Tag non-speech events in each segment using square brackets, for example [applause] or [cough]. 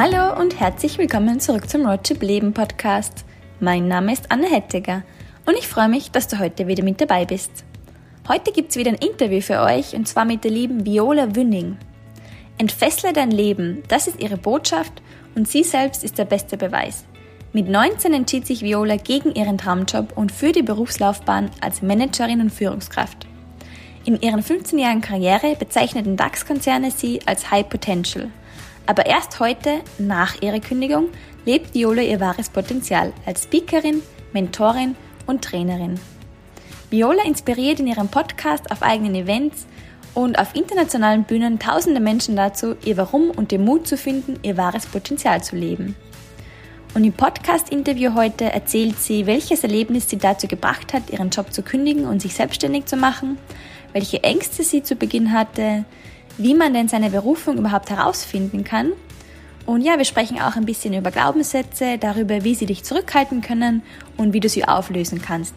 Hallo und herzlich willkommen zurück zum Roadtrip Leben Podcast. Mein Name ist Anne Hettiger und ich freue mich, dass du heute wieder mit dabei bist. Heute gibt es wieder ein Interview für euch und zwar mit der lieben Viola Wünning. Entfessle dein Leben, das ist ihre Botschaft und sie selbst ist der beste Beweis. Mit 19 entschied sich Viola gegen ihren Traumjob und für die Berufslaufbahn als Managerin und Führungskraft. In ihren 15 Jahren Karriere bezeichneten DAX-Konzerne sie als High Potential – aber erst heute, nach ihrer Kündigung, lebt Viola ihr wahres Potenzial als Speakerin, Mentorin und Trainerin. Viola inspiriert in ihrem Podcast auf eigenen Events und auf internationalen Bühnen tausende Menschen dazu, ihr Warum und den Mut zu finden, ihr wahres Potenzial zu leben. Und im Podcast-Interview heute erzählt sie, welches Erlebnis sie dazu gebracht hat, ihren Job zu kündigen und sich selbstständig zu machen, welche Ängste sie zu Beginn hatte, wie man denn seine Berufung überhaupt herausfinden kann. Und ja, wir sprechen auch ein bisschen über Glaubenssätze, darüber, wie sie dich zurückhalten können und wie du sie auflösen kannst.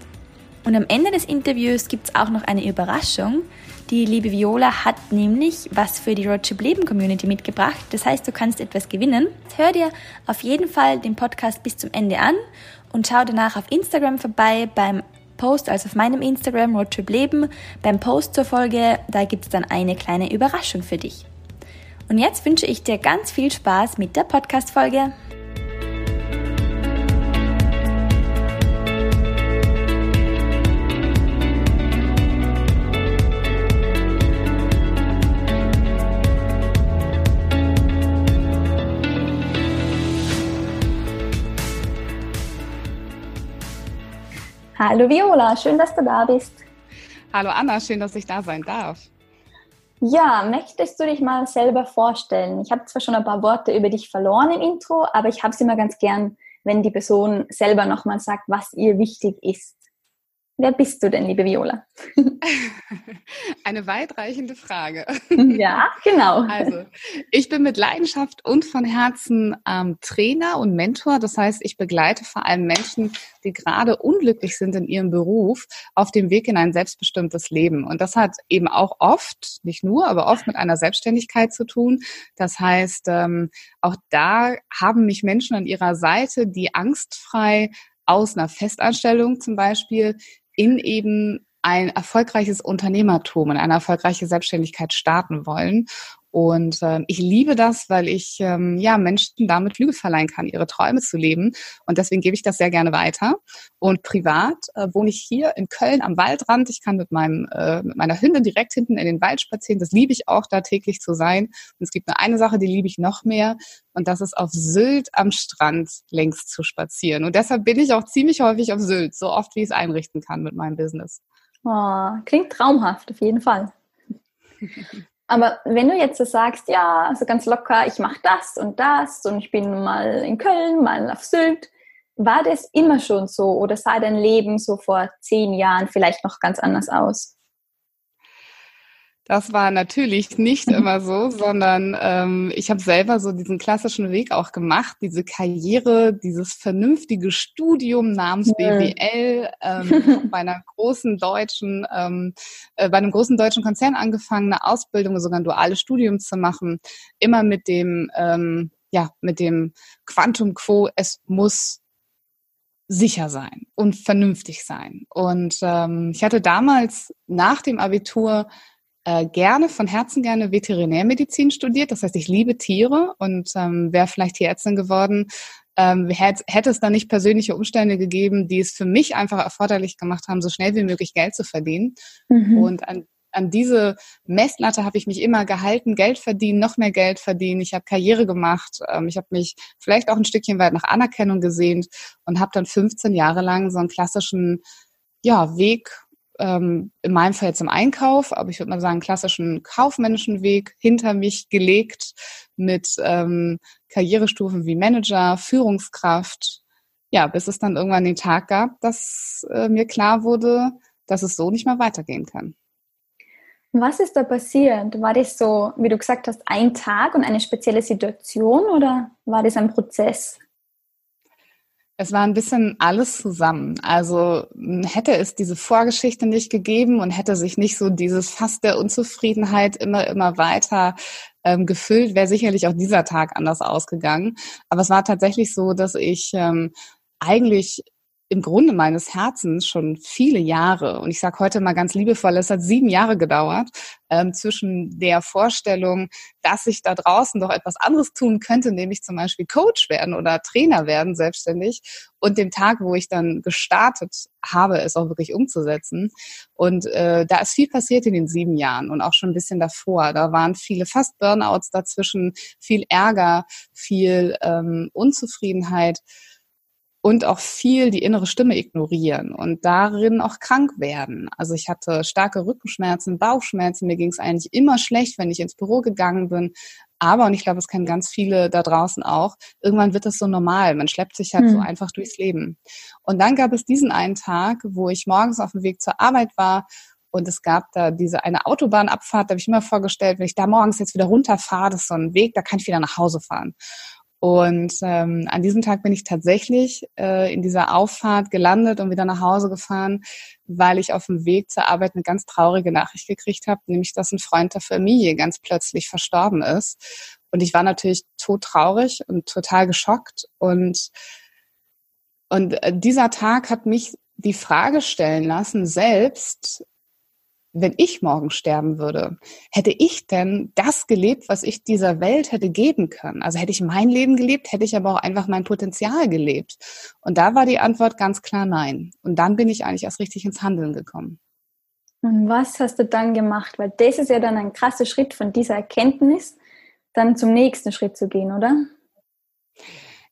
Und am Ende des Interviews gibt es auch noch eine Überraschung. Die liebe Viola hat nämlich was für die Roadtrip Leben Community mitgebracht. Das heißt, du kannst etwas gewinnen. Hör dir auf jeden Fall den Podcast bis zum Ende an und schau danach auf Instagram vorbei beim Post, also auf meinem Instagram Roadtrip Leben, beim Post zur Folge, da gibt es dann eine kleine Überraschung für dich. Und jetzt wünsche ich dir ganz viel Spaß mit der Podcast-Folge. Hallo Viola, schön, dass du da bist. Hallo Anna, schön, dass ich da sein darf. Ja, möchtest du dich mal selber vorstellen? Ich habe zwar schon ein paar Worte über dich verloren im Intro, aber ich habe es immer ganz gern, wenn die Person selber nochmal sagt, was ihr wichtig ist. Wer bist du denn, liebe Viola? [laughs] Eine weitreichende Frage. [laughs] Ja, genau. Also, ich bin mit Leidenschaft und von Herzen ähm, Trainer und Mentor. Das heißt, ich begleite vor allem Menschen, die gerade unglücklich sind in ihrem Beruf, auf dem Weg in ein selbstbestimmtes Leben. Und das hat eben auch oft, nicht nur, aber oft mit einer Selbstständigkeit zu tun. Das heißt, ähm, auch da haben mich Menschen an ihrer Seite, die angstfrei aus einer Festanstellung zum Beispiel in eben ein erfolgreiches Unternehmertum und eine erfolgreiche Selbstständigkeit starten wollen. Und äh, ich liebe das, weil ich ähm, ja Menschen damit Flügel verleihen kann, ihre Träume zu leben. Und deswegen gebe ich das sehr gerne weiter. Und privat äh, wohne ich hier in Köln am Waldrand. Ich kann mit meinem äh, mit meiner Hündin direkt hinten in den Wald spazieren. Das liebe ich auch, da täglich zu sein. Und es gibt nur eine Sache, die liebe ich noch mehr. Und das ist auf Sylt am Strand längs zu spazieren. Und deshalb bin ich auch ziemlich häufig auf Sylt, so oft wie ich es einrichten kann mit meinem Business. Oh, klingt traumhaft, auf jeden Fall. [laughs] Aber wenn du jetzt so sagst, ja, also ganz locker, ich mache das und das und ich bin mal in Köln, mal auf Sylt, war das immer schon so oder sah dein Leben so vor zehn Jahren vielleicht noch ganz anders aus? Das war natürlich nicht mhm. immer so, sondern ähm, ich habe selber so diesen klassischen Weg auch gemacht, diese Karriere, dieses vernünftige Studium namens. BWL ähm, [laughs] bei einer großen deutschen, ähm, äh, bei einem großen deutschen Konzern angefangen, eine Ausbildung, sogar ein duales Studium zu machen, immer mit dem, ähm, ja, mit dem Quantum Quo, es muss sicher sein und vernünftig sein. Und ähm, ich hatte damals nach dem Abitur äh, gerne, von Herzen gerne Veterinärmedizin studiert. Das heißt, ich liebe Tiere und ähm, wäre vielleicht Tierärztin geworden, ähm, hätte, hätte es dann nicht persönliche Umstände gegeben, die es für mich einfach erforderlich gemacht haben, so schnell wie möglich Geld zu verdienen. Mhm. Und an, an diese Messlatte habe ich mich immer gehalten, Geld verdienen, noch mehr Geld verdienen. Ich habe Karriere gemacht. Ähm, ich habe mich vielleicht auch ein Stückchen weit nach Anerkennung gesehnt und habe dann 15 Jahre lang so einen klassischen ja, Weg ähm, in meinem Fall jetzt im Einkauf, aber ich würde mal sagen, klassischen kaufmännischen Weg hinter mich gelegt mit ähm, Karrierestufen wie Manager, Führungskraft. Ja, bis es dann irgendwann den Tag gab, dass äh, mir klar wurde, dass es so nicht mehr weitergehen kann. Was ist da passiert? War das so, wie du gesagt hast, ein Tag und eine spezielle Situation oder war das ein Prozess? Es war ein bisschen alles zusammen. Also hätte es diese Vorgeschichte nicht gegeben und hätte sich nicht so dieses Fass der Unzufriedenheit immer, immer weiter ähm, gefüllt, wäre sicherlich auch dieser Tag anders ausgegangen. Aber es war tatsächlich so, dass ich ähm, eigentlich im Grunde meines Herzens schon viele Jahre, und ich sage heute mal ganz liebevoll, es hat sieben Jahre gedauert, ähm, zwischen der Vorstellung, dass ich da draußen doch etwas anderes tun könnte, nämlich zum Beispiel Coach werden oder Trainer werden, selbstständig, und dem Tag, wo ich dann gestartet habe, es auch wirklich umzusetzen. Und äh, da ist viel passiert in den sieben Jahren und auch schon ein bisschen davor. Da waren viele fast Burnouts dazwischen, viel Ärger, viel ähm, Unzufriedenheit und auch viel die innere Stimme ignorieren und darin auch krank werden. Also ich hatte starke Rückenschmerzen, Bauchschmerzen, mir ging es eigentlich immer schlecht, wenn ich ins Büro gegangen bin. Aber, und ich glaube, es kennen ganz viele da draußen auch, irgendwann wird das so normal. Man schleppt sich halt hm. so einfach durchs Leben. Und dann gab es diesen einen Tag, wo ich morgens auf dem Weg zur Arbeit war und es gab da diese eine Autobahnabfahrt, da habe ich mir vorgestellt, wenn ich da morgens jetzt wieder runterfahre, das ist so ein Weg, da kann ich wieder nach Hause fahren. Und ähm, an diesem Tag bin ich tatsächlich äh, in dieser Auffahrt gelandet und wieder nach Hause gefahren, weil ich auf dem Weg zur Arbeit eine ganz traurige Nachricht gekriegt habe, nämlich dass ein Freund der Familie ganz plötzlich verstorben ist. Und ich war natürlich todtraurig und total geschockt. Und, und äh, dieser Tag hat mich die Frage stellen lassen, selbst wenn ich morgen sterben würde, hätte ich denn das gelebt, was ich dieser Welt hätte geben können? Also hätte ich mein Leben gelebt, hätte ich aber auch einfach mein Potenzial gelebt. Und da war die Antwort ganz klar nein. Und dann bin ich eigentlich erst richtig ins Handeln gekommen. Und was hast du dann gemacht? Weil das ist ja dann ein krasser Schritt von dieser Erkenntnis, dann zum nächsten Schritt zu gehen, oder? Ja,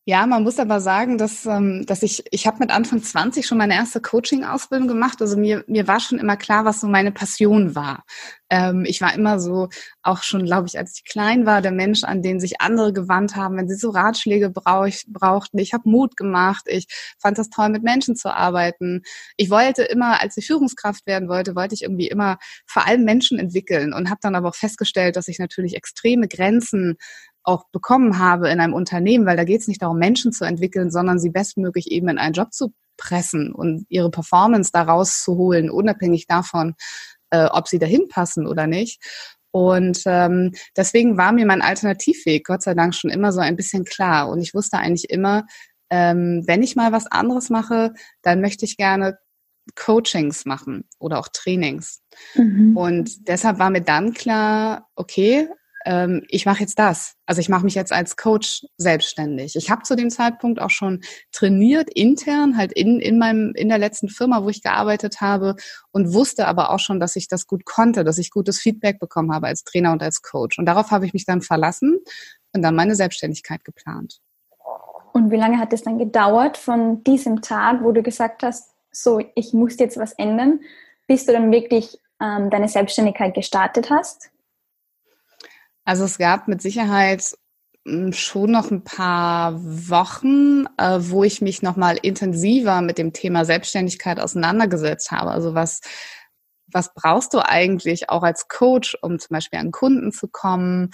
man muss aber sagen, dass, ähm, dass ich, ich habe mit Anfang 20 schon meine erste Coaching-Ausbildung gemacht. Also mir, mir war schon immer klar, was so meine Passion war. Ähm, ich war immer so, auch schon, glaube ich, als ich klein war, der Mensch, an den sich andere gewandt haben, wenn sie so Ratschläge brauch, brauchten. Ich habe Mut gemacht. Ich fand das toll, mit Menschen zu arbeiten. Ich wollte immer, als ich Führungskraft werden wollte, wollte ich irgendwie immer vor allem Menschen entwickeln und habe dann aber auch festgestellt, dass ich natürlich extreme Grenzen auch bekommen habe in einem Unternehmen, weil da geht es nicht darum, Menschen zu entwickeln, sondern sie bestmöglich eben in einen Job zu pressen und ihre Performance daraus zu holen, unabhängig davon, äh, ob sie dahin passen oder nicht. Und ähm, deswegen war mir mein Alternativweg Gott sei Dank schon immer so ein bisschen klar. Und ich wusste eigentlich immer, ähm, wenn ich mal was anderes mache, dann möchte ich gerne Coachings machen oder auch Trainings. Mhm. Und deshalb war mir dann klar, okay, ähm, ich mache jetzt das. Also ich mache mich jetzt als Coach selbstständig. Ich habe zu dem Zeitpunkt auch schon trainiert intern, halt in, in meinem in der letzten Firma, wo ich gearbeitet habe und wusste aber auch schon, dass ich das gut konnte, dass ich gutes Feedback bekommen habe als Trainer und als Coach. Und darauf habe ich mich dann verlassen und dann meine Selbstständigkeit geplant. Und wie lange hat es dann gedauert von diesem Tag, wo du gesagt hast, so, ich muss jetzt was ändern, bis du dann wirklich ähm, deine Selbstständigkeit gestartet hast? Also es gab mit Sicherheit hm, schon noch ein paar Wochen, äh, wo ich mich noch mal intensiver mit dem Thema Selbstständigkeit auseinandergesetzt habe. Also was was brauchst du eigentlich auch als Coach, um zum Beispiel an Kunden zu kommen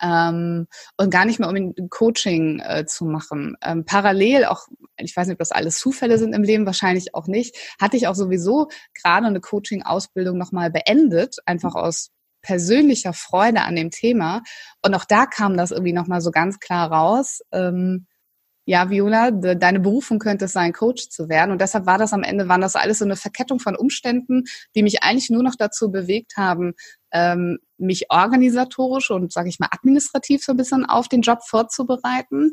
ähm, und gar nicht mehr um ein Coaching äh, zu machen. Ähm, parallel auch, ich weiß nicht, ob das alles Zufälle sind im Leben, wahrscheinlich auch nicht, hatte ich auch sowieso gerade eine Coaching-Ausbildung nochmal beendet, einfach aus persönlicher Freude an dem Thema. Und auch da kam das irgendwie nochmal so ganz klar raus. Ähm, ja, Viola, de, deine Berufung könnte es sein, Coach zu werden. Und deshalb war das am Ende, waren das alles so eine Verkettung von Umständen, die mich eigentlich nur noch dazu bewegt haben, ähm, mich organisatorisch und, sage ich mal, administrativ so ein bisschen auf den Job vorzubereiten.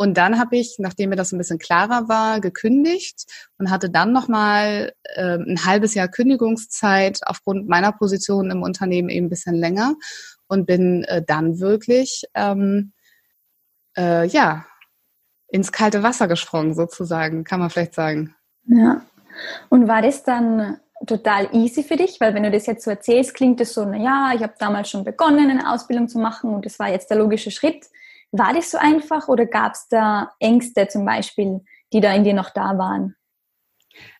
Und dann habe ich, nachdem mir das ein bisschen klarer war, gekündigt und hatte dann nochmal äh, ein halbes Jahr Kündigungszeit aufgrund meiner Position im Unternehmen eben ein bisschen länger und bin äh, dann wirklich ähm, äh, ja ins kalte Wasser gesprungen sozusagen, kann man vielleicht sagen. Ja. Und war das dann total easy für dich? Weil wenn du das jetzt so erzählst, klingt es so, na ja, ich habe damals schon begonnen, eine Ausbildung zu machen und das war jetzt der logische Schritt. War das so einfach oder gab es da Ängste zum Beispiel, die da in dir noch da waren?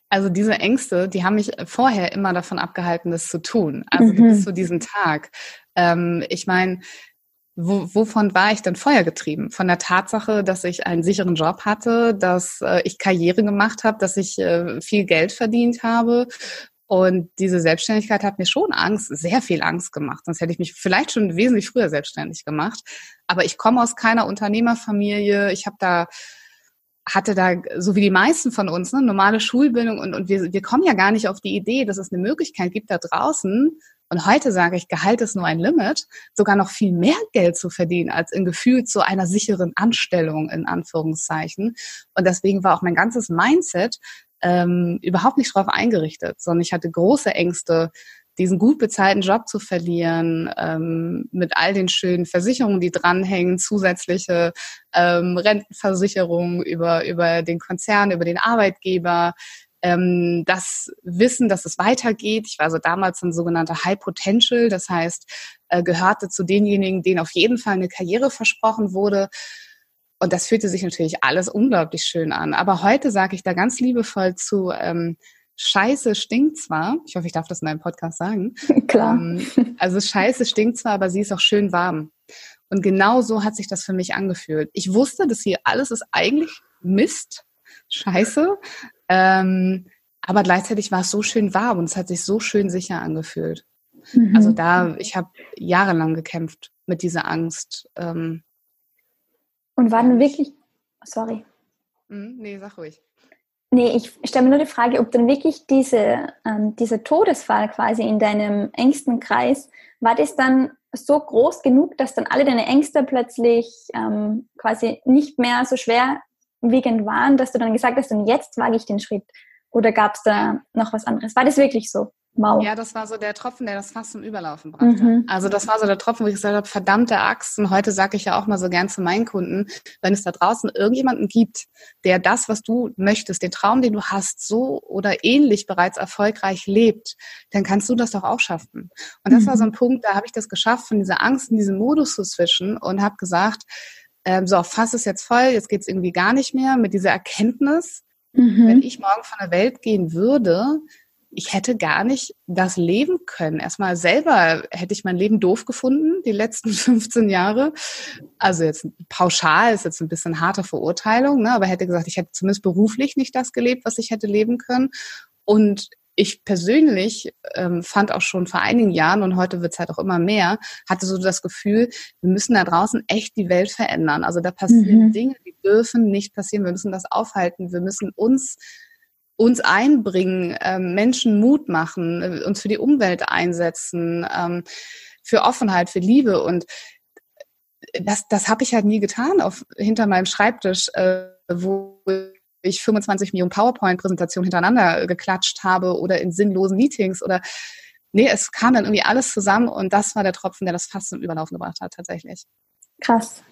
Also diese Ängste, die haben mich vorher immer davon abgehalten, das zu tun. Also mhm. bis zu diesem Tag. Ähm, ich meine, wo, wovon war ich denn vorher getrieben? Von der Tatsache, dass ich einen sicheren Job hatte, dass äh, ich Karriere gemacht habe, dass ich äh, viel Geld verdient habe. Und diese Selbstständigkeit hat mir schon Angst, sehr viel Angst gemacht. Sonst hätte ich mich vielleicht schon wesentlich früher selbstständig gemacht. Aber ich komme aus keiner Unternehmerfamilie. Ich habe da hatte da, so wie die meisten von uns, ne, normale Schulbildung und, und wir, wir kommen ja gar nicht auf die Idee, dass es eine Möglichkeit gibt, da draußen und heute sage ich, Gehalt ist nur ein Limit, sogar noch viel mehr Geld zu verdienen als in gefühlt so einer sicheren Anstellung in Anführungszeichen. Und deswegen war auch mein ganzes Mindset ähm, überhaupt nicht darauf eingerichtet, sondern ich hatte große Ängste, diesen gut bezahlten Job zu verlieren, ähm, mit all den schönen Versicherungen, die dranhängen, zusätzliche ähm, Rentenversicherungen über, über den Konzern, über den Arbeitgeber, ähm, das Wissen, dass es weitergeht. Ich war so damals ein sogenannter High Potential, das heißt, äh, gehörte zu denjenigen, denen auf jeden Fall eine Karriere versprochen wurde. Und das fühlte sich natürlich alles unglaublich schön an. Aber heute sage ich da ganz liebevoll zu, ähm, Scheiße stinkt zwar, ich hoffe, ich darf das in einem Podcast sagen. [laughs] Klar. Ähm, also Scheiße stinkt zwar, aber sie ist auch schön warm. Und genau so hat sich das für mich angefühlt. Ich wusste, dass hier alles ist eigentlich Mist, Scheiße, ähm, aber gleichzeitig war es so schön warm und es hat sich so schön sicher angefühlt. Mhm. Also da, ich habe jahrelang gekämpft mit dieser Angst. Ähm, und waren wirklich, sorry. Mhm, nee, sag ruhig. Nee, ich stelle mir nur die Frage, ob dann wirklich diese, ähm, dieser Todesfall quasi in deinem engsten Kreis, war das dann so groß genug, dass dann alle deine Ängste plötzlich ähm, quasi nicht mehr so schwer wiegend waren, dass du dann gesagt hast, und jetzt wage ich den Schritt? Oder gab es da noch was anderes? War das wirklich so? Wow. Ja, das war so der Tropfen, der das fast zum Überlaufen brachte. Mhm. Also das war so der Tropfen, wo ich gesagt habe, verdammte Axt. Und heute sage ich ja auch mal so gern zu meinen Kunden, wenn es da draußen irgendjemanden gibt, der das, was du möchtest, den Traum, den du hast, so oder ähnlich bereits erfolgreich lebt, dann kannst du das doch auch schaffen. Und das mhm. war so ein Punkt, da habe ich das geschafft, von dieser Angst in diesem Modus zu switchen und habe gesagt, ähm, so, Fass ist jetzt voll, jetzt geht's irgendwie gar nicht mehr mit dieser Erkenntnis, mhm. wenn ich morgen von der Welt gehen würde, ich hätte gar nicht das leben können. Erstmal selber hätte ich mein Leben doof gefunden, die letzten [laughs] 15 Jahre. Also jetzt pauschal ist jetzt ein bisschen harte Verurteilung, ne? aber hätte gesagt, ich hätte zumindest beruflich nicht das gelebt, was ich hätte leben können. Und ich persönlich ähm, fand auch schon vor einigen Jahren und heute wird es halt auch immer mehr, hatte so das Gefühl, wir müssen da draußen echt die Welt verändern. Also da passieren mhm. Dinge, die dürfen nicht passieren. Wir müssen das aufhalten. Wir müssen uns uns einbringen, ähm, Menschen Mut machen, äh, uns für die Umwelt einsetzen, ähm, für Offenheit, für Liebe und das, das habe ich halt nie getan auf hinter meinem Schreibtisch, äh, wo ich 25 Millionen PowerPoint-Präsentationen hintereinander geklatscht habe oder in sinnlosen Meetings oder nee, es kam dann irgendwie alles zusammen und das war der Tropfen, der das fast zum Überlaufen gebracht hat, tatsächlich. Krass.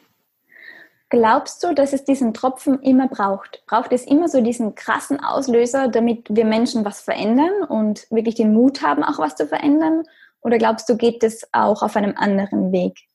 Glaubst du, dass es diesen Tropfen immer braucht? Braucht es immer so diesen krassen Auslöser, damit wir Menschen was verändern und wirklich den Mut haben, auch was zu verändern? Oder glaubst du, geht es auch auf einem anderen Weg?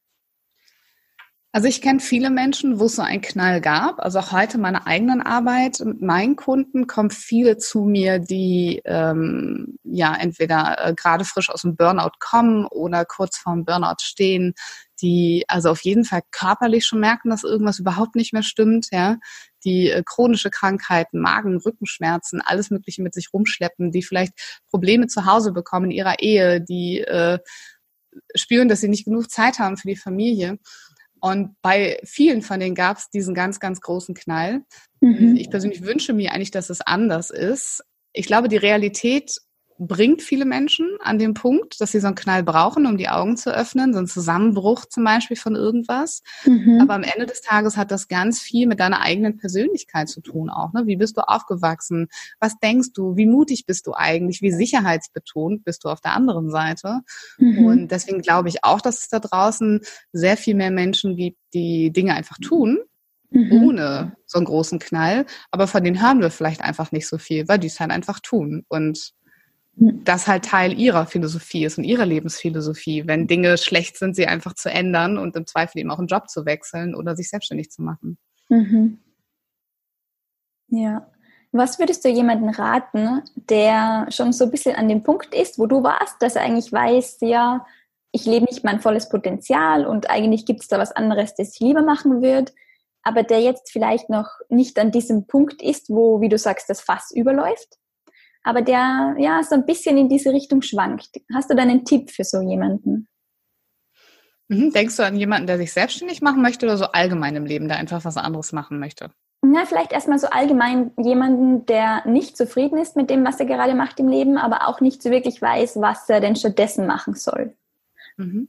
Also ich kenne viele Menschen, wo es so einen Knall gab. Also auch heute meine eigenen Arbeit mit meinen Kunden kommen viele zu mir, die ähm, ja entweder äh, gerade frisch aus dem Burnout kommen oder kurz vorm Burnout stehen, die also auf jeden Fall körperlich schon merken, dass irgendwas überhaupt nicht mehr stimmt, ja, die äh, chronische Krankheiten, Magen, Rückenschmerzen, alles Mögliche mit sich rumschleppen, die vielleicht Probleme zu Hause bekommen in ihrer Ehe, die äh, spüren, dass sie nicht genug Zeit haben für die Familie. Und bei vielen von denen gab es diesen ganz, ganz großen Knall. Mhm. Ich persönlich wünsche mir eigentlich, dass es anders ist. Ich glaube, die Realität bringt viele Menschen an den Punkt, dass sie so einen Knall brauchen, um die Augen zu öffnen, so einen Zusammenbruch zum Beispiel von irgendwas. Mhm. Aber am Ende des Tages hat das ganz viel mit deiner eigenen Persönlichkeit zu tun auch. Ne? Wie bist du aufgewachsen? Was denkst du? Wie mutig bist du eigentlich? Wie sicherheitsbetont bist du auf der anderen Seite? Mhm. Und deswegen glaube ich auch, dass es da draußen sehr viel mehr Menschen gibt, die Dinge einfach tun, mhm. ohne so einen großen Knall. Aber von denen hören wir vielleicht einfach nicht so viel, weil die es halt einfach tun. Und das halt Teil ihrer Philosophie ist und ihrer Lebensphilosophie, wenn Dinge schlecht sind, sie einfach zu ändern und im Zweifel eben auch einen Job zu wechseln oder sich selbstständig zu machen. Mhm. Ja. Was würdest du jemandem raten, der schon so ein bisschen an dem Punkt ist, wo du warst, dass er eigentlich weiß, ja, ich lebe nicht mein volles Potenzial und eigentlich gibt es da was anderes, das ich lieber machen würde, aber der jetzt vielleicht noch nicht an diesem Punkt ist, wo, wie du sagst, das Fass überläuft, aber der ja so ein bisschen in diese Richtung schwankt. Hast du da einen Tipp für so jemanden? Mhm. Denkst du an jemanden, der sich selbstständig machen möchte oder so allgemein im Leben, der einfach was anderes machen möchte? Na, vielleicht erstmal so allgemein jemanden, der nicht zufrieden ist mit dem, was er gerade macht im Leben, aber auch nicht so wirklich weiß, was er denn stattdessen machen soll. Mhm.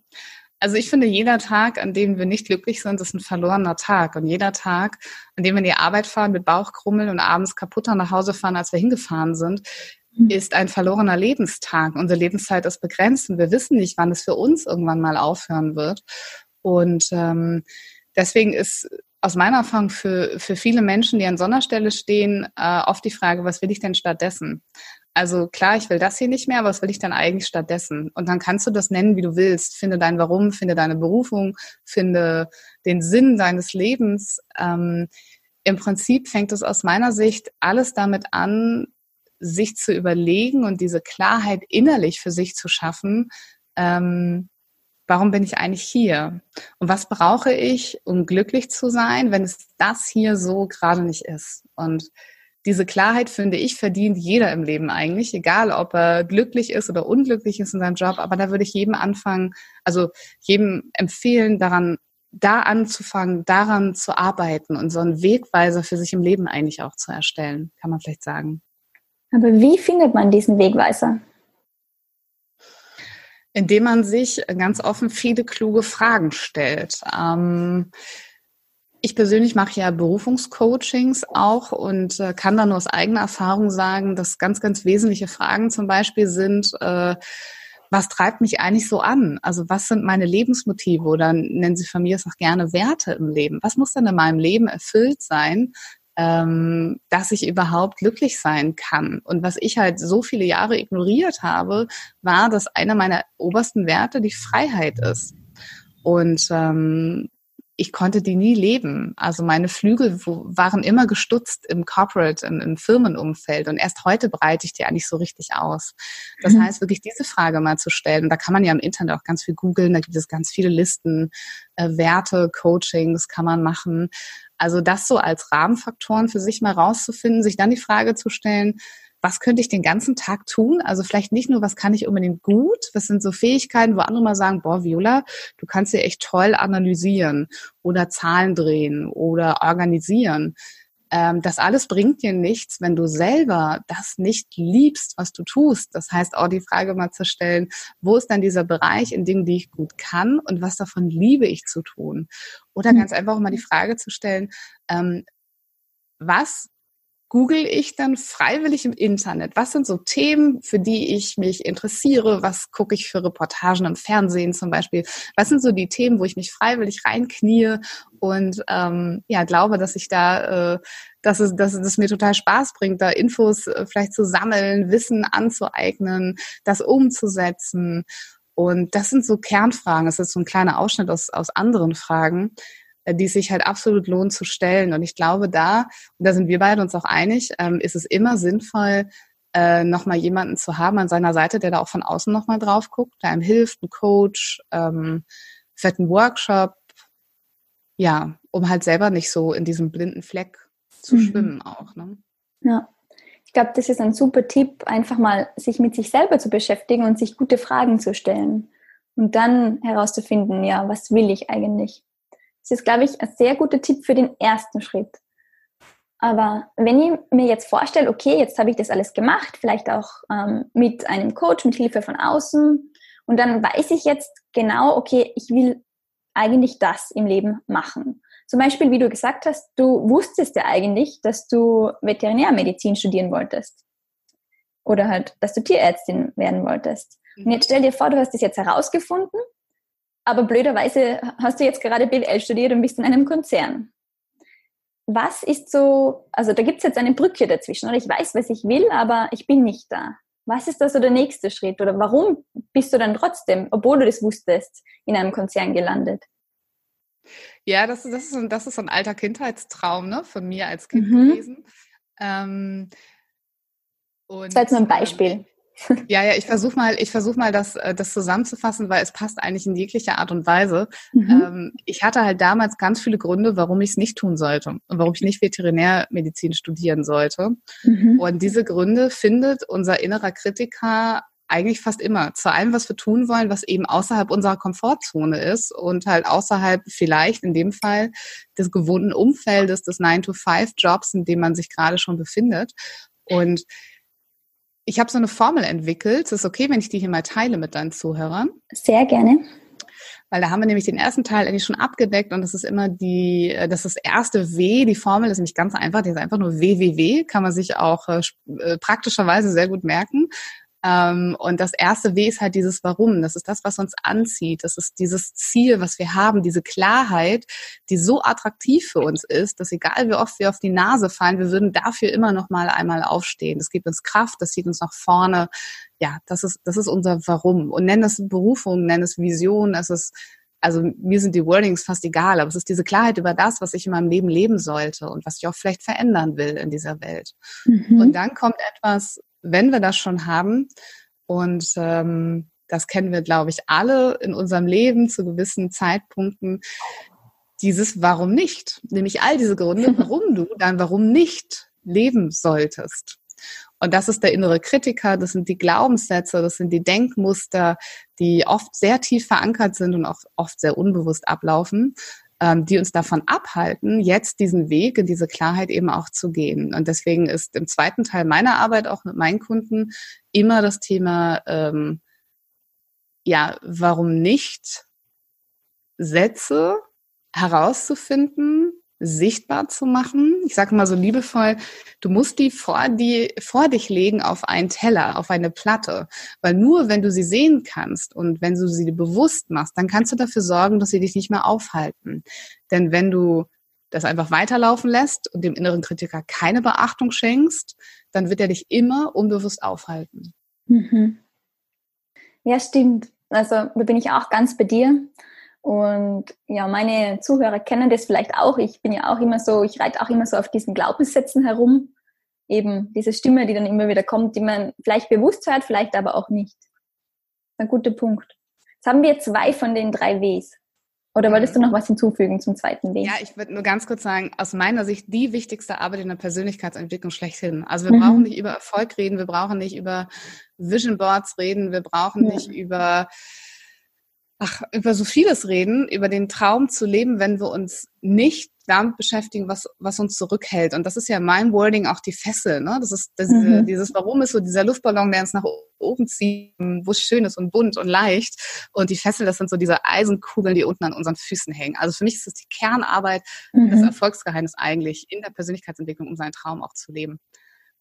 Also ich finde, jeder Tag, an dem wir nicht glücklich sind, ist ein verlorener Tag. Und jeder Tag, an dem wir in die Arbeit fahren mit Bauchkrummeln und abends kaputter nach Hause fahren, als wir hingefahren sind, mhm. ist ein verlorener Lebenstag. Unsere Lebenszeit ist begrenzt und wir wissen nicht, wann es für uns irgendwann mal aufhören wird. Und ähm, deswegen ist aus meiner Erfahrung für, für viele Menschen, die an Sonderstelle stehen, äh, oft die Frage, was will ich denn stattdessen? Also klar, ich will das hier nicht mehr, aber was will ich dann eigentlich stattdessen? Und dann kannst du das nennen, wie du willst. Finde dein Warum, finde deine Berufung, finde den Sinn deines Lebens. Ähm, Im Prinzip fängt es aus meiner Sicht alles damit an, sich zu überlegen und diese Klarheit innerlich für sich zu schaffen. Ähm, warum bin ich eigentlich hier? Und was brauche ich, um glücklich zu sein, wenn es das hier so gerade nicht ist? Und diese Klarheit, finde ich, verdient jeder im Leben eigentlich, egal ob er glücklich ist oder unglücklich ist in seinem Job. Aber da würde ich jedem anfangen, also jedem empfehlen, daran, da anzufangen, daran zu arbeiten und so einen Wegweiser für sich im Leben eigentlich auch zu erstellen, kann man vielleicht sagen. Aber wie findet man diesen Wegweiser? Indem man sich ganz offen viele kluge Fragen stellt. Ähm, ich persönlich mache ja Berufungscoachings auch und äh, kann da nur aus eigener Erfahrung sagen, dass ganz, ganz wesentliche Fragen zum Beispiel sind, äh, was treibt mich eigentlich so an? Also was sind meine Lebensmotive oder nennen Sie von mir es auch gerne Werte im Leben? Was muss denn in meinem Leben erfüllt sein, ähm, dass ich überhaupt glücklich sein kann? Und was ich halt so viele Jahre ignoriert habe, war, dass einer meiner obersten Werte die Freiheit ist. Und ähm, ich konnte die nie leben. Also meine Flügel waren immer gestutzt im Corporate, im, im Firmenumfeld. Und erst heute breite ich die eigentlich so richtig aus. Das mhm. heißt, wirklich diese Frage mal zu stellen. Und da kann man ja im Internet auch ganz viel googeln. Da gibt es ganz viele Listen, äh, Werte, Coachings kann man machen. Also das so als Rahmenfaktoren für sich mal rauszufinden, sich dann die Frage zu stellen, was könnte ich den ganzen Tag tun? Also vielleicht nicht nur, was kann ich unbedingt gut, was sind so Fähigkeiten, wo andere mal sagen, boah, Viola, du kannst dir echt toll analysieren oder Zahlen drehen oder organisieren. Ähm, das alles bringt dir nichts, wenn du selber das nicht liebst, was du tust. Das heißt auch die Frage mal zu stellen, wo ist dann dieser Bereich in Dingen, die ich gut kann und was davon liebe ich zu tun? Oder hm. ganz einfach mal die Frage zu stellen, ähm, was google ich dann freiwillig im Internet? Was sind so Themen, für die ich mich interessiere? Was gucke ich für Reportagen im Fernsehen zum Beispiel? Was sind so die Themen, wo ich mich freiwillig reinknie und ähm, ja glaube, dass ich da, äh, dass es, dass es mir total Spaß bringt, da Infos äh, vielleicht zu sammeln, Wissen anzueignen, das umzusetzen. Und das sind so Kernfragen. Das ist so ein kleiner Ausschnitt aus, aus anderen Fragen die sich halt absolut lohnt zu stellen. Und ich glaube, da, und da sind wir beide uns auch einig, ähm, ist es immer sinnvoll, äh, nochmal jemanden zu haben an seiner Seite, der da auch von außen nochmal drauf guckt, der einem hilft, ein Coach, ähm, vielleicht ein Workshop, ja, um halt selber nicht so in diesem blinden Fleck zu mhm. schwimmen auch. Ne? Ja. Ich glaube, das ist ein super Tipp, einfach mal sich mit sich selber zu beschäftigen und sich gute Fragen zu stellen und dann herauszufinden, ja, was will ich eigentlich? Das ist, glaube ich, ein sehr guter Tipp für den ersten Schritt. Aber wenn ich mir jetzt vorstelle, okay, jetzt habe ich das alles gemacht, vielleicht auch ähm, mit einem Coach, mit Hilfe von außen, und dann weiß ich jetzt genau, okay, ich will eigentlich das im Leben machen. Zum Beispiel, wie du gesagt hast, du wusstest ja eigentlich, dass du Veterinärmedizin studieren wolltest. Oder halt, dass du Tierärztin werden wolltest. Und jetzt stell dir vor, du hast das jetzt herausgefunden aber blöderweise hast du jetzt gerade BWL studiert und bist in einem Konzern. Was ist so, also da gibt es jetzt eine Brücke dazwischen, oder ich weiß, was ich will, aber ich bin nicht da. Was ist da so der nächste Schritt oder warum bist du dann trotzdem, obwohl du das wusstest, in einem Konzern gelandet? Ja, das, das, ist, das ist so ein alter Kindheitstraum ne, von mir als Kind mhm. gewesen. Ähm, und, das war jetzt nur ein Beispiel. Ja, ja, ich versuche mal, ich versuche mal, das, äh, das zusammenzufassen, weil es passt eigentlich in jegliche Art und Weise. Mhm. Ähm, ich hatte halt damals ganz viele Gründe, warum ich es nicht tun sollte und warum ich nicht Veterinärmedizin studieren sollte. Mhm. Und diese Gründe findet unser innerer Kritiker eigentlich fast immer zu allem, was wir tun wollen, was eben außerhalb unserer Komfortzone ist und halt außerhalb vielleicht in dem Fall des gewohnten Umfeldes des 9-to-5-Jobs, in dem man sich gerade schon befindet. Und ich habe so eine Formel entwickelt. Es ist okay, wenn ich die hier mal teile mit deinen Zuhörern. Sehr gerne. Weil da haben wir nämlich den ersten Teil eigentlich schon abgedeckt und das ist immer die, äh, das ist das erste W. Die Formel ist nämlich ganz einfach. Die ist einfach nur WWW. Kann man sich auch äh, äh praktischerweise sehr gut merken. Ähm, und das erste W ist halt dieses Warum. Das ist das, was uns anzieht. Das ist dieses Ziel, was wir haben, diese Klarheit, die so attraktiv für uns ist, dass egal wie oft wir auf die Nase fallen, wir würden dafür immer noch mal einmal aufstehen. Das gibt uns Kraft, das zieht uns nach vorne. Ja, das ist, das ist unser Warum. Und nenn es Berufung, nenn es Vision, es ist also mir sind die Wordings fast egal, aber es ist diese Klarheit über das, was ich in meinem Leben leben sollte und was ich auch vielleicht verändern will in dieser Welt. Mhm. Und dann kommt etwas, wenn wir das schon haben, und ähm, das kennen wir, glaube ich, alle in unserem Leben zu gewissen Zeitpunkten, dieses Warum nicht, nämlich all diese Gründe, [laughs] warum du dann warum nicht leben solltest. Und das ist der innere Kritiker, das sind die Glaubenssätze, das sind die Denkmuster, die oft sehr tief verankert sind und auch oft sehr unbewusst ablaufen ähm, die uns davon abhalten, jetzt diesen Weg in diese Klarheit eben auch zu gehen. Und deswegen ist im zweiten Teil meiner Arbeit auch mit meinen Kunden immer das Thema, ähm, ja, warum nicht Sätze herauszufinden, sichtbar zu machen. Ich sage mal so liebevoll, du musst die vor, die vor dich legen auf einen Teller, auf eine Platte. Weil nur wenn du sie sehen kannst und wenn du sie bewusst machst, dann kannst du dafür sorgen, dass sie dich nicht mehr aufhalten. Denn wenn du das einfach weiterlaufen lässt und dem inneren Kritiker keine Beachtung schenkst, dann wird er dich immer unbewusst aufhalten. Mhm. Ja, stimmt. Also da bin ich auch ganz bei dir. Und ja, meine Zuhörer kennen das vielleicht auch. Ich bin ja auch immer so, ich reite auch immer so auf diesen Glaubenssätzen herum. Eben diese Stimme, die dann immer wieder kommt, die man vielleicht bewusst hört, vielleicht aber auch nicht. Ein guter Punkt. Jetzt haben wir zwei von den drei Ws. Oder wolltest du noch was hinzufügen zum zweiten W? Ja, ich würde nur ganz kurz sagen, aus meiner Sicht die wichtigste Arbeit in der Persönlichkeitsentwicklung schlechthin. Also wir mhm. brauchen nicht über Erfolg reden, wir brauchen nicht über Vision Boards reden, wir brauchen ja. nicht über ach, über so vieles reden, über den Traum zu leben, wenn wir uns nicht damit beschäftigen, was, was uns zurückhält. Und das ist ja mein Wording auch die Fessel. Ne? Das ist das, mhm. dieses, warum ist so dieser Luftballon, der uns nach oben zieht, wo es schön ist und bunt und leicht. Und die Fessel, das sind so diese Eisenkugeln, die unten an unseren Füßen hängen. Also für mich ist es die Kernarbeit, mhm. das Erfolgsgeheimnis eigentlich in der Persönlichkeitsentwicklung, um seinen Traum auch zu leben.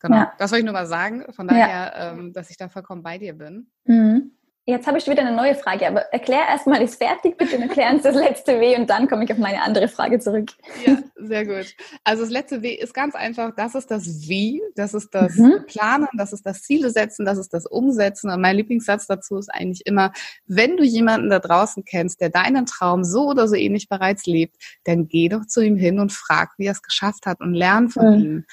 Genau. Ja. Das wollte ich nur mal sagen. Von daher, ja. ähm, dass ich da vollkommen bei dir bin. Mhm. Jetzt habe ich wieder eine neue Frage, aber erklär erstmal, ist fertig bitte und erklär uns das letzte W und dann komme ich auf meine andere Frage zurück. Ja, sehr gut. Also das letzte W ist ganz einfach, das ist das Wie, das ist das mhm. Planen, das ist das Ziele setzen, das ist das Umsetzen. Und mein Lieblingssatz dazu ist eigentlich immer, wenn du jemanden da draußen kennst, der deinen Traum so oder so ähnlich bereits lebt, dann geh doch zu ihm hin und frag, wie er es geschafft hat und lern von mhm. ihm.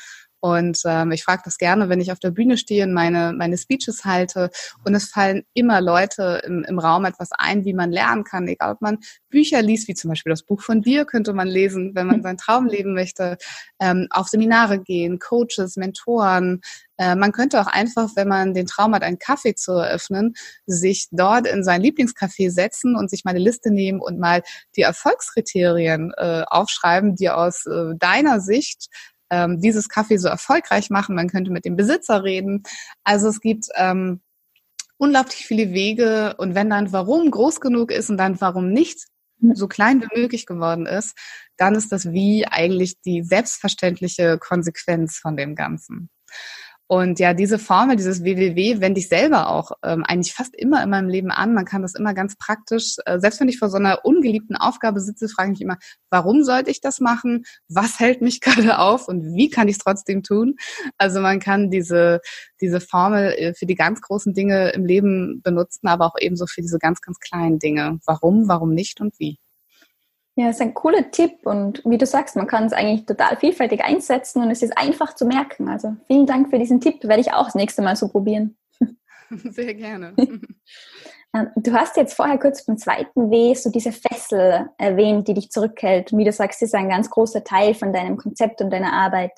Und ähm, ich frage das gerne, wenn ich auf der Bühne stehe und meine, meine Speeches halte. Und es fallen immer Leute im, im Raum etwas ein, wie man lernen kann. Egal, ob man Bücher liest, wie zum Beispiel das Buch von dir könnte man lesen, wenn man [laughs] seinen Traum leben möchte. Ähm, auf Seminare gehen, Coaches, Mentoren. Äh, man könnte auch einfach, wenn man den Traum hat, einen Kaffee zu eröffnen, sich dort in sein Lieblingscafé setzen und sich mal eine Liste nehmen und mal die Erfolgskriterien äh, aufschreiben, die aus äh, deiner Sicht ähm, dieses Kaffee so erfolgreich machen. Man könnte mit dem Besitzer reden. Also es gibt ähm, unglaublich viele Wege und wenn dann Warum groß genug ist und dann Warum nicht so klein wie möglich geworden ist, dann ist das Wie eigentlich die selbstverständliche Konsequenz von dem Ganzen. Und ja, diese Formel, dieses WWW, wende ich selber auch ähm, eigentlich fast immer in meinem Leben an. Man kann das immer ganz praktisch, äh, selbst wenn ich vor so einer ungeliebten Aufgabe sitze, frage ich mich immer, warum sollte ich das machen? Was hält mich [laughs] gerade auf und wie kann ich es trotzdem tun? Also man kann diese, diese Formel äh, für die ganz großen Dinge im Leben benutzen, aber auch ebenso für diese ganz, ganz kleinen Dinge. Warum, warum nicht und wie? Ja, ist ein cooler Tipp und wie du sagst, man kann es eigentlich total vielfältig einsetzen und es ist einfach zu merken. Also vielen Dank für diesen Tipp, werde ich auch das nächste Mal so probieren. [laughs] Sehr gerne. [laughs] Ähm, du hast jetzt vorher kurz beim zweiten W so diese Fessel erwähnt, die dich zurückhält. Und wie du sagst, ist ein ganz großer Teil von deinem Konzept und deiner Arbeit.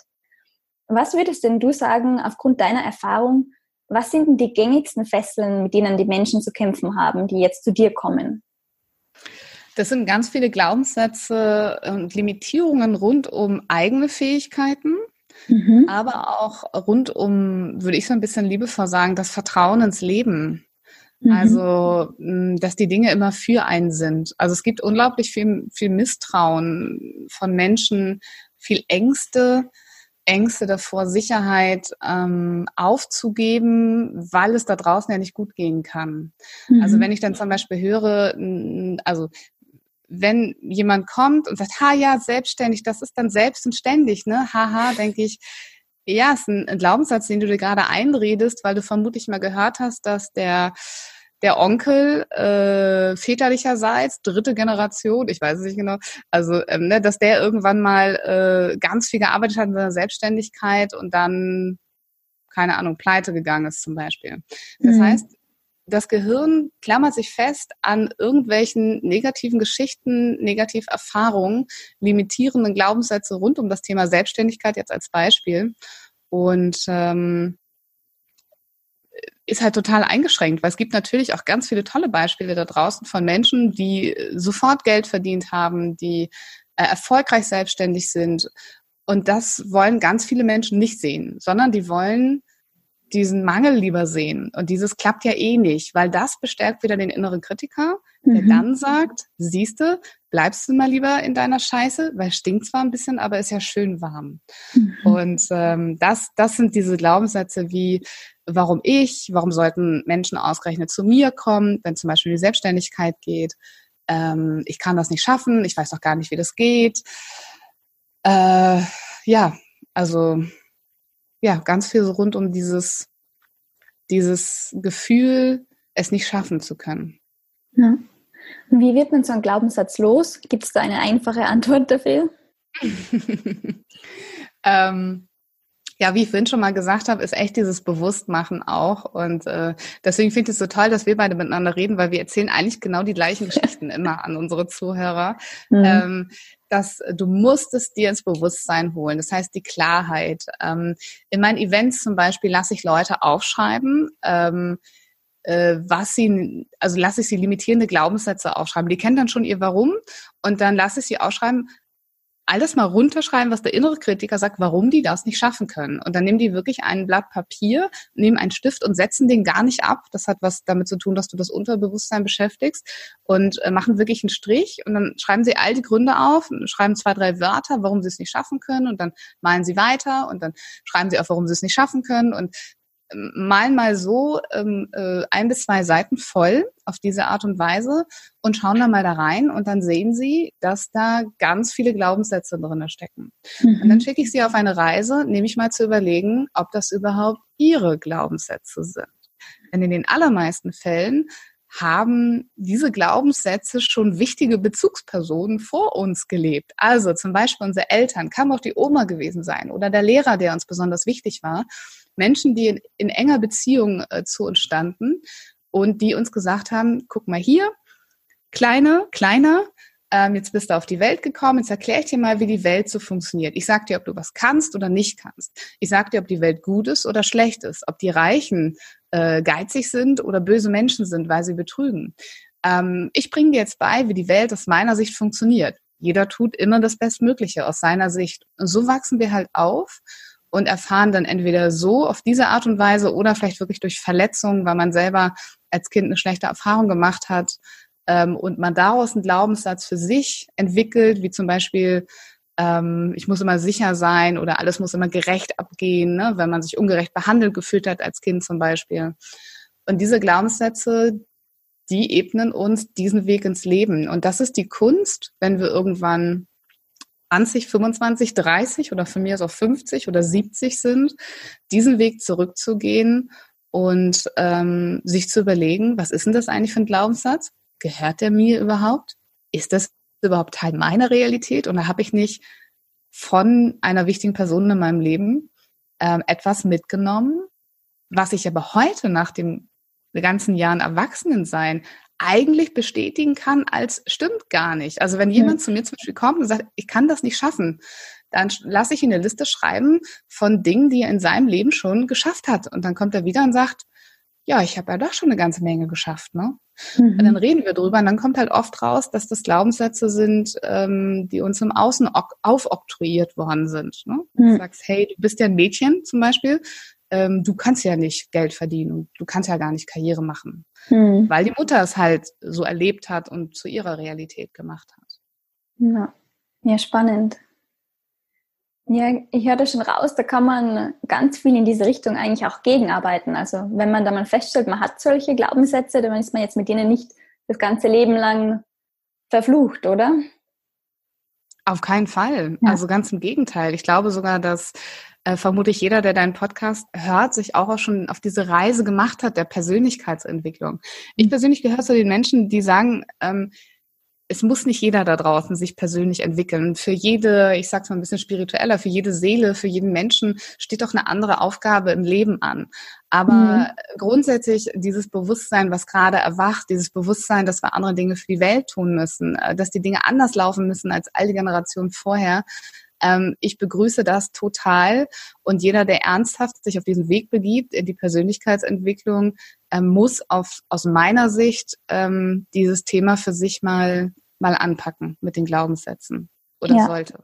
Was würdest denn du sagen, aufgrund deiner Erfahrung, was sind denn die gängigsten Fesseln, mit denen die Menschen zu kämpfen haben, die jetzt zu dir kommen? Das sind ganz viele Glaubenssätze und Limitierungen rund um eigene Fähigkeiten, mhm. aber auch rund um, würde ich so ein bisschen liebevoll sagen, das Vertrauen ins Leben. Mhm. Also, dass die Dinge immer für einen sind. Also es gibt unglaublich viel, viel Misstrauen von Menschen, viel Ängste, Ängste davor, Sicherheit ähm, aufzugeben, weil es da draußen ja nicht gut gehen kann. Also mhm. Also wenn ich dann zum Beispiel höre, also wenn jemand kommt und sagt, ha ja, selbstständig, das ist dann selbst und ständig, ne? Haha, denke ich, ja, ist ein Glaubenssatz, den du dir gerade einredest, weil du vermutlich mal gehört hast, dass der der Onkel äh, väterlicherseits, dritte Generation, ich weiß es nicht genau, also ähm, ne, dass der irgendwann mal äh, ganz viel gearbeitet hat in seiner Selbstständigkeit und dann, keine Ahnung, pleite gegangen ist zum Beispiel. Das mhm. heißt, das Gehirn klammert sich fest an irgendwelchen negativen Geschichten, Negativerfahrungen, limitierenden Glaubenssätze rund um das Thema Selbstständigkeit jetzt als Beispiel. Und ähm, ist halt total eingeschränkt, weil es gibt natürlich auch ganz viele tolle Beispiele da draußen von Menschen, die sofort Geld verdient haben, die äh, erfolgreich selbstständig sind. Und das wollen ganz viele Menschen nicht sehen, sondern die wollen diesen Mangel lieber sehen. Und dieses klappt ja eh nicht, weil das bestärkt wieder den inneren Kritiker, der mhm. dann sagt, siehste, bleibst du mal lieber in deiner Scheiße, weil stinkt zwar ein bisschen, aber ist ja schön warm. Mhm. Und ähm, das, das sind diese Glaubenssätze wie, warum ich, warum sollten Menschen ausgerechnet zu mir kommen, wenn zum Beispiel die Selbstständigkeit geht. Ähm, ich kann das nicht schaffen, ich weiß doch gar nicht, wie das geht. Äh, ja, also ja, ganz viel so rund um dieses, dieses Gefühl, es nicht schaffen zu können. Ja. Wie wird man so einen Glaubenssatz los? Gibt es da eine einfache Antwort dafür? [laughs] ähm, ja, wie ich vorhin schon mal gesagt habe, ist echt dieses Bewusstmachen auch. Und äh, deswegen finde ich es so toll, dass wir beide miteinander reden, weil wir erzählen eigentlich genau die gleichen Geschichten immer [laughs] an unsere Zuhörer. Mhm. Ähm, dass du musst es dir ins Bewusstsein holen. Das heißt, die Klarheit. Ähm, in meinen Events zum Beispiel lasse ich Leute aufschreiben, ähm, äh, was sie, also lasse ich sie limitierende Glaubenssätze aufschreiben. Die kennen dann schon ihr Warum und dann lasse ich sie aufschreiben, alles mal runterschreiben, was der innere Kritiker sagt, warum die das nicht schaffen können. Und dann nehmen die wirklich ein Blatt Papier, nehmen einen Stift und setzen den gar nicht ab. Das hat was damit zu tun, dass du das Unterbewusstsein beschäftigst und äh, machen wirklich einen Strich und dann schreiben sie all die Gründe auf, schreiben zwei, drei Wörter, warum sie es nicht schaffen können und dann malen sie weiter und dann schreiben sie auf, warum sie es nicht schaffen können und malen mal so ähm, äh, ein bis zwei Seiten voll auf diese Art und Weise und schauen dann mal da rein und dann sehen sie, dass da ganz viele Glaubenssätze drin stecken. Mhm. Und dann schicke ich sie auf eine Reise, nämlich mal zu überlegen, ob das überhaupt ihre Glaubenssätze sind. Denn in den allermeisten Fällen haben diese Glaubenssätze schon wichtige Bezugspersonen vor uns gelebt. Also zum Beispiel unsere Eltern, kann auch die Oma gewesen sein oder der Lehrer, der uns besonders wichtig war. Menschen, die in, in enger Beziehung äh, zu uns standen und die uns gesagt haben, guck mal hier, kleine, kleiner, ähm, jetzt bist du auf die Welt gekommen, jetzt erkläre ich dir mal, wie die Welt so funktioniert. Ich sag dir, ob du was kannst oder nicht kannst. Ich sag dir, ob die Welt gut ist oder schlecht ist, ob die Reichen äh, geizig sind oder böse Menschen sind, weil sie betrügen. Ähm, ich bringe dir jetzt bei, wie die Welt aus meiner Sicht funktioniert. Jeder tut immer das Bestmögliche aus seiner Sicht. Und so wachsen wir halt auf und erfahren dann entweder so auf diese Art und Weise oder vielleicht wirklich durch Verletzungen, weil man selber als Kind eine schlechte Erfahrung gemacht hat ähm, und man daraus einen Glaubenssatz für sich entwickelt, wie zum Beispiel ähm, ich muss immer sicher sein oder alles muss immer gerecht abgehen, ne, wenn man sich ungerecht behandelt gefühlt hat als Kind zum Beispiel. Und diese Glaubenssätze, die ebnen uns diesen Weg ins Leben. Und das ist die Kunst, wenn wir irgendwann 20, 25, 30 oder von mir aus auch 50 oder 70 sind, diesen Weg zurückzugehen und ähm, sich zu überlegen, was ist denn das eigentlich für ein Glaubenssatz? Gehört der mir überhaupt? Ist das überhaupt Teil meiner Realität? Oder habe ich nicht von einer wichtigen Person in meinem Leben ähm, etwas mitgenommen, was ich aber heute nach dem ganzen Jahren Erwachsenensein eigentlich bestätigen kann, als stimmt gar nicht. Also wenn jemand mhm. zu mir zum Beispiel kommt und sagt, ich kann das nicht schaffen, dann lasse ich ihn eine Liste schreiben von Dingen, die er in seinem Leben schon geschafft hat. Und dann kommt er wieder und sagt, ja, ich habe ja doch schon eine ganze Menge geschafft, ne? Mhm. Und dann reden wir drüber und dann kommt halt oft raus, dass das Glaubenssätze sind, ähm, die uns im Außen aufoktroyiert worden sind. Ne? Mhm. Du sagst, hey, du bist ja ein Mädchen zum Beispiel, ähm, du kannst ja nicht Geld verdienen und du kannst ja gar nicht Karriere machen, mhm. weil die Mutter es halt so erlebt hat und zu ihrer Realität gemacht hat. Ja, ja spannend. Ja, ich höre da schon raus, da kann man ganz viel in diese Richtung eigentlich auch gegenarbeiten. Also wenn man da mal feststellt, man hat solche Glaubenssätze, dann ist man jetzt mit denen nicht das ganze Leben lang verflucht, oder? Auf keinen Fall. Ja. Also ganz im Gegenteil. Ich glaube sogar, dass äh, vermutlich jeder, der deinen Podcast hört, sich auch, auch schon auf diese Reise gemacht hat der Persönlichkeitsentwicklung. Ich mhm. persönlich gehöre zu den Menschen, die sagen, ähm, es muss nicht jeder da draußen sich persönlich entwickeln. Für jede, ich sag's mal ein bisschen spiritueller, für jede Seele, für jeden Menschen steht doch eine andere Aufgabe im Leben an. Aber mhm. grundsätzlich dieses Bewusstsein, was gerade erwacht, dieses Bewusstsein, dass wir andere Dinge für die Welt tun müssen, äh, dass die Dinge anders laufen müssen als all die Generationen vorher, ähm, ich begrüße das total. Und jeder, der ernsthaft sich auf diesen Weg begibt, in die Persönlichkeitsentwicklung, ähm, muss auf, aus meiner Sicht ähm, dieses Thema für sich mal, mal anpacken mit den Glaubenssätzen oder ja. sollte.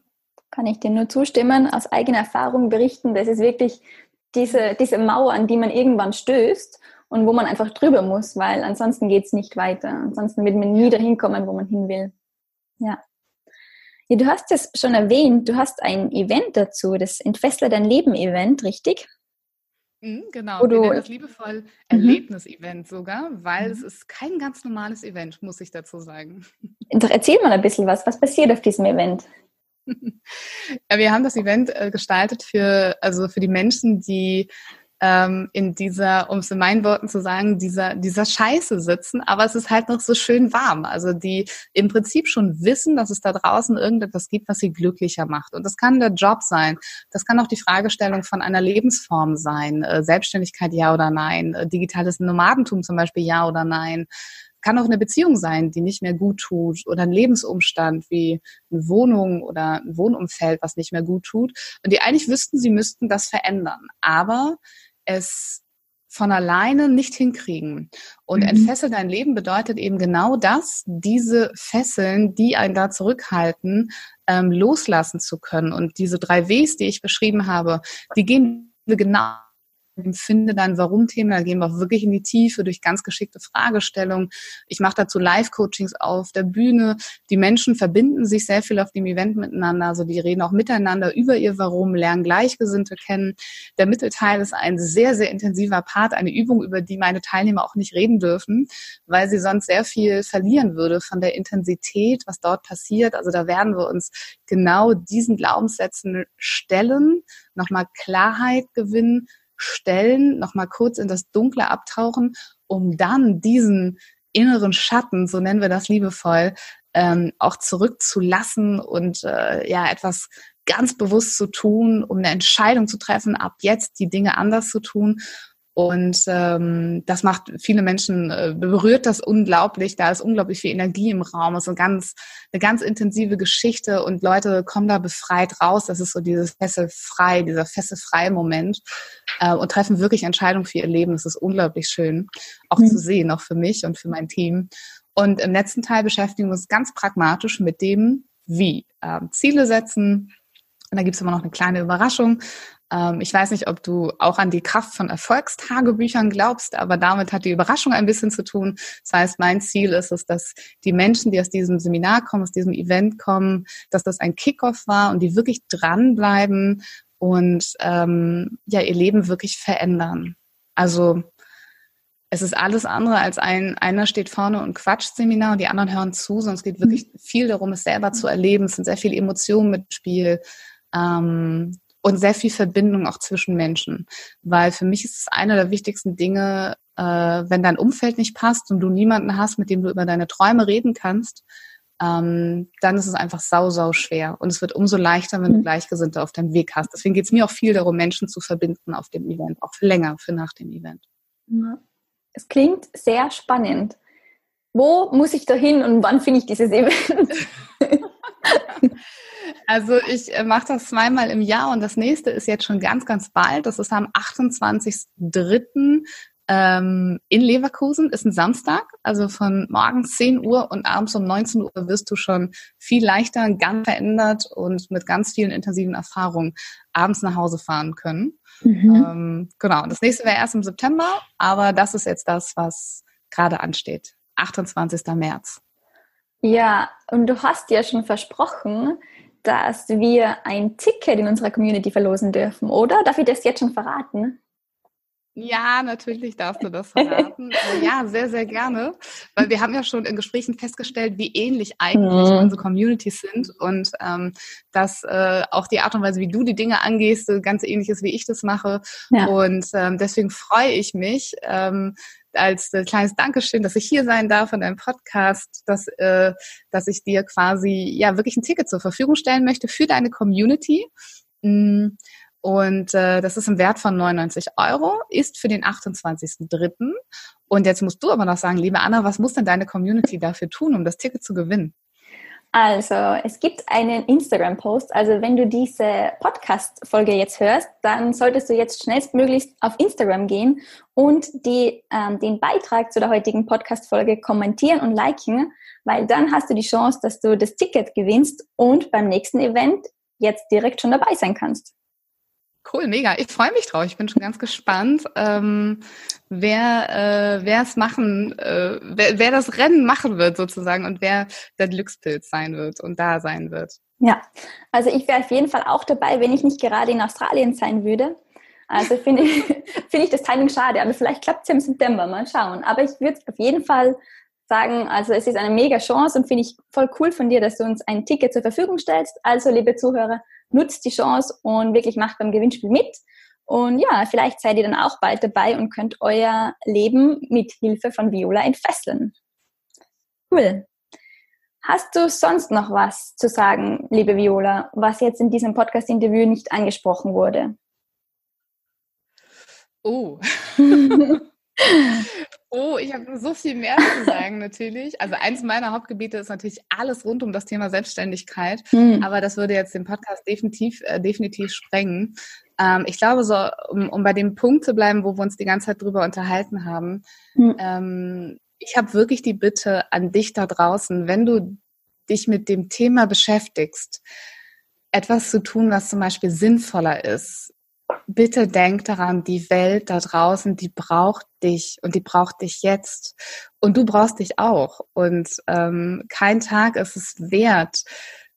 Kann ich dir nur zustimmen, aus eigener Erfahrung berichten, das ist wirklich diese, diese Mauer, an die man irgendwann stößt und wo man einfach drüber muss, weil ansonsten geht es nicht weiter. Ansonsten wird man nie dahin kommen, wo man hin will. Ja. Ja, du hast es schon erwähnt, du hast ein Event dazu, das Entfessler dein Leben Event, richtig? Mhm, genau, wir nennen das liebevoll mhm. Erlebnis-Event sogar, weil mhm. es ist kein ganz normales Event, muss ich dazu sagen. [laughs] Doch erzähl mal ein bisschen was, was passiert auf diesem Event? [laughs] Ja, wir haben das Event äh, gestaltet für, also für die Menschen, die ähm, in dieser, um es in meinen Worten zu sagen, dieser, dieser Scheiße sitzen, aber es ist halt noch so schön warm. Also die im Prinzip schon wissen, dass es da draußen irgendetwas gibt, was sie glücklicher macht. Und das kann der Job sein. Das kann auch die Fragestellung von einer Lebensform sein. Äh, Selbstständigkeit ja oder nein. Äh, digitales Nomadentum zum Beispiel ja oder nein kann auch eine Beziehung sein, die nicht mehr gut tut oder ein Lebensumstand wie eine Wohnung oder ein Wohnumfeld, was nicht mehr gut tut und die eigentlich wüssten, sie müssten das verändern. Aber es von alleine nicht hinkriegen. Und mhm. entfessel dein Leben bedeutet eben genau das, diese Fesseln, die einen da zurückhalten, ähm, loslassen zu können. Und diese drei Ws, die ich beschrieben habe, die gehen wir genau finde dein Warum-Thema. Da gehen wir auch wirklich in die Tiefe durch ganz geschickte Fragestellungen. Ich mache dazu Live-Coachings auf der Bühne. Die Menschen verbinden sich sehr viel auf dem Event miteinander. Also die reden auch miteinander über ihr Warum, lernen Gleichgesinnte kennen. Der Mittelteil ist ein sehr, sehr intensiver Part, eine Übung, über die meine Teilnehmer auch nicht reden dürfen, weil sie sonst sehr viel verlieren würde von der Intensität, was dort passiert. Also da werden wir uns genau diesen Glaubenssätzen stellen, nochmal Klarheit gewinnen stellen, nochmal kurz in das Dunkle abtauchen, um dann diesen inneren Schatten, so nennen wir das liebevoll, ähm, auch zurückzulassen und äh, ja etwas ganz bewusst zu tun, um eine Entscheidung zu treffen, ab jetzt die Dinge anders zu tun und ähm, das macht viele Menschen, äh, berührt das unglaublich. Da ist unglaublich viel Energie im Raum. Es ist eine ganz, eine ganz intensive Geschichte und Leute kommen da befreit raus. Das ist so dieses fesselfrei, dieser fesselfrei Moment äh, und treffen wirklich Entscheidungen für ihr Leben. Das ist unglaublich schön, auch mhm. zu sehen, auch für mich und für mein Team. Und im letzten Teil beschäftigen wir uns ganz pragmatisch mit dem, wie ähm, Ziele setzen. Und da gibt es immer noch eine kleine Überraschung. Ähm, ich weiß nicht, ob du auch an die Kraft von Erfolgstagebüchern glaubst, aber damit hat die Überraschung ein bisschen zu tun. Das heißt, mein Ziel ist es, dass die Menschen, die aus diesem Seminar kommen, aus diesem Event kommen, dass das ein Kickoff war und die wirklich dranbleiben und ähm, ja ihr Leben wirklich verändern. Also es ist alles andere als ein, einer steht vorne und quatscht Seminar und die anderen hören zu, sondern es geht wirklich mhm. viel darum, es selber zu erleben. Es sind sehr viele Emotionen mit Spiel. Ähm, und sehr viel Verbindung auch zwischen Menschen. Weil für mich ist es einer der wichtigsten Dinge, äh, wenn dein Umfeld nicht passt und du niemanden hast, mit dem du über deine Träume reden kannst, ähm, dann ist es einfach sau, sau schwer. Und es wird umso leichter, wenn du mhm. Gleichgesinnte auf deinem Weg hast. Deswegen geht es mir auch viel darum, Menschen zu verbinden auf dem Event, auch für länger, für nach dem Event. Es klingt sehr spannend. Wo muss ich da hin und wann finde ich dieses Event? [laughs] [laughs] Also ich äh, mache das zweimal im Jahr und das nächste ist jetzt schon ganz, ganz bald. Das ist am 28.03. Ähm, in Leverkusen, ist ein Samstag, also von morgens 10 Uhr und abends um 19 Uhr wirst du schon viel leichter, ganz verändert und mit ganz vielen intensiven Erfahrungen abends nach Hause fahren können. Mhm. Ähm, genau, das nächste wäre erst im September, aber das ist jetzt das, was gerade ansteht. 28. März. Ja, und du hast ja schon versprochen, dass wir ein Ticket in unserer Community verlosen dürfen, oder? Darf ich das jetzt schon verraten? Ja, natürlich darfst du das verraten. [laughs] ja, sehr, sehr gerne. Weil wir haben ja schon in Gesprächen festgestellt, wie ähnlich eigentlich mhm. unsere Communities sind und ähm, dass äh, auch die Art und Weise, wie du die Dinge angehst, ganz ähnlich ist, wie ich das mache. Ja. Und ähm, deswegen freue ich mich, ähm, als äh, kleines Dankeschön, dass ich hier sein darf in deinem Podcast, dass, äh, dass ich dir quasi ja wirklich ein Ticket zur Verfügung stellen möchte für deine Community. Mm, und äh, das ist im Wert von 99 Euro, ist für den 28.03. Und jetzt musst du aber noch sagen, liebe Anna, was muss denn deine Community dafür tun, um das Ticket zu gewinnen? Also, es gibt einen Instagram-Post. Also, wenn du diese Podcast-Folge jetzt hörst, dann solltest du jetzt schnellstmöglichst auf Instagram gehen und die, ähm, den Beitrag zu der heutigen Podcast-Folge kommentieren und liken, weil dann hast du die Chance, dass du das Ticket gewinnst und beim nächsten Event jetzt direkt schon dabei sein kannst. Cool, mega. Ich freue mich drauf. Ich bin schon ganz gespannt, ähm, wer äh, wer es machen, äh, wer, wer das Rennen machen wird sozusagen und wer der Glückspilz sein wird und da sein wird. Ja, also ich wäre auf jeden Fall auch dabei, wenn ich nicht gerade in Australien sein würde. Also finde ich, [laughs] finde ich das Timing schade, aber vielleicht klappt es ja im September, mal schauen. Aber ich würde auf jeden Fall sagen, also es ist eine mega Chance und finde ich voll cool von dir, dass du uns ein Ticket zur Verfügung stellst. Also, liebe Zuhörer, nutzt die Chance und wirklich macht beim Gewinnspiel mit. Und ja, vielleicht seid ihr dann auch bald dabei und könnt euer Leben mit Hilfe von Viola entfesseln. Cool. Hast du sonst noch was zu sagen, liebe Viola, was jetzt in diesem Podcast-Interview nicht angesprochen wurde? Oh. [laughs] [laughs] Oh, ich habe so viel mehr zu sagen natürlich. Also eins meiner Hauptgebiete ist natürlich alles rund um das Thema Selbstständigkeit. Mhm. Aber das würde jetzt den Podcast definitiv, äh, definitiv sprengen. Ähm, ich glaube, so, um, um bei dem Punkt zu bleiben, wo wir uns die ganze Zeit drüber unterhalten haben, mhm. ähm, ich habe wirklich die Bitte an dich da draußen, wenn du dich mit dem Thema beschäftigst, etwas zu tun, was zum Beispiel sinnvoller ist, bitte denk daran, die Welt da draußen, die braucht dich und die braucht dich jetzt. Und du brauchst dich auch. Und ähm, kein Tag ist es wert,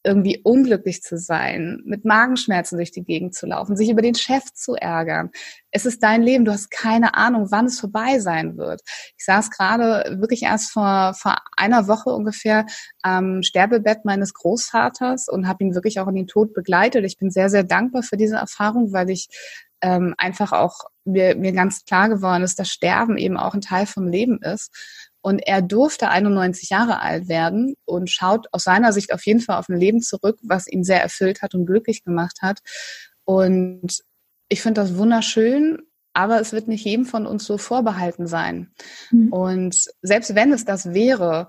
irgendwie unglücklich zu sein, mit Magenschmerzen durch die Gegend zu laufen, sich über den Chef zu ärgern. Es ist dein Leben, du hast keine Ahnung, wann es vorbei sein wird. Ich saß gerade wirklich erst vor, vor einer Woche ungefähr am Sterbebett meines Großvaters und habe ihn wirklich auch in den Tod begleitet. Ich bin sehr, sehr dankbar für diese Erfahrung, weil ich ähm, einfach auch mir, mir ganz klar geworden ist, dass Sterben eben auch ein Teil vom Leben ist. Und er durfte 91 Jahre alt werden und schaut aus seiner Sicht auf jeden Fall auf ein Leben zurück, was ihn sehr erfüllt hat und glücklich gemacht hat. Und ich finde das wunderschön, aber es wird nicht jedem von uns so vorbehalten sein. Mhm. Und selbst wenn es das wäre,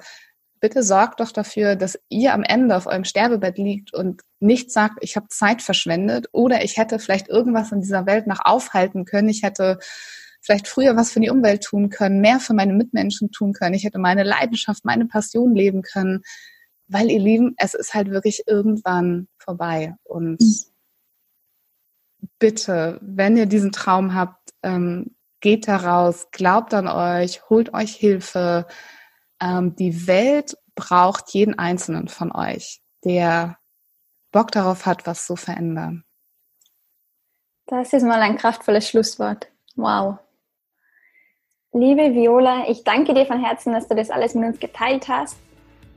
bitte sorgt doch dafür, dass ihr am Ende auf eurem Sterbebett liegt und nicht sagt, ich habe Zeit verschwendet oder ich hätte vielleicht irgendwas in dieser Welt noch aufhalten können. Ich hätte vielleicht früher was für die Umwelt tun können, mehr für meine Mitmenschen tun können. Ich hätte meine Leidenschaft, meine Passion leben können. Weil ihr Lieben, es ist halt wirklich irgendwann vorbei. Und mhm. bitte, wenn ihr diesen Traum habt, ähm, geht da raus, glaubt an euch, holt euch Hilfe. Ähm, die Welt braucht jeden einzelnen von euch, der Bock darauf hat, was zu verändern. Das ist mal ein kraftvolles Schlusswort. Wow. Liebe Viola, ich danke dir von Herzen, dass du das alles mit uns geteilt hast.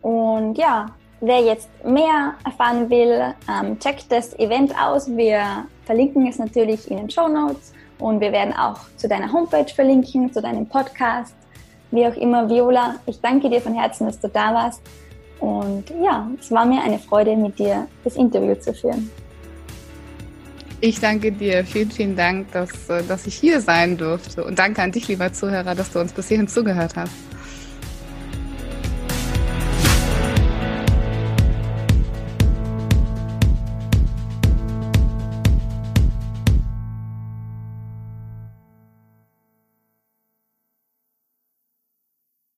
Und ja, wer jetzt mehr erfahren will, ähm, checkt das Event aus. Wir verlinken es natürlich in den Show Notes und wir werden auch zu deiner Homepage verlinken, zu deinem Podcast. Wie auch immer, Viola, ich danke dir von Herzen, dass du da warst. Und ja, es war mir eine Freude, mit dir das Interview zu führen. Ich danke dir. Vielen, vielen Dank, dass, äh, dass ich hier sein durfte. Und danke an dich, lieber Zuhörer, dass du uns bis hierhin zugehört hast.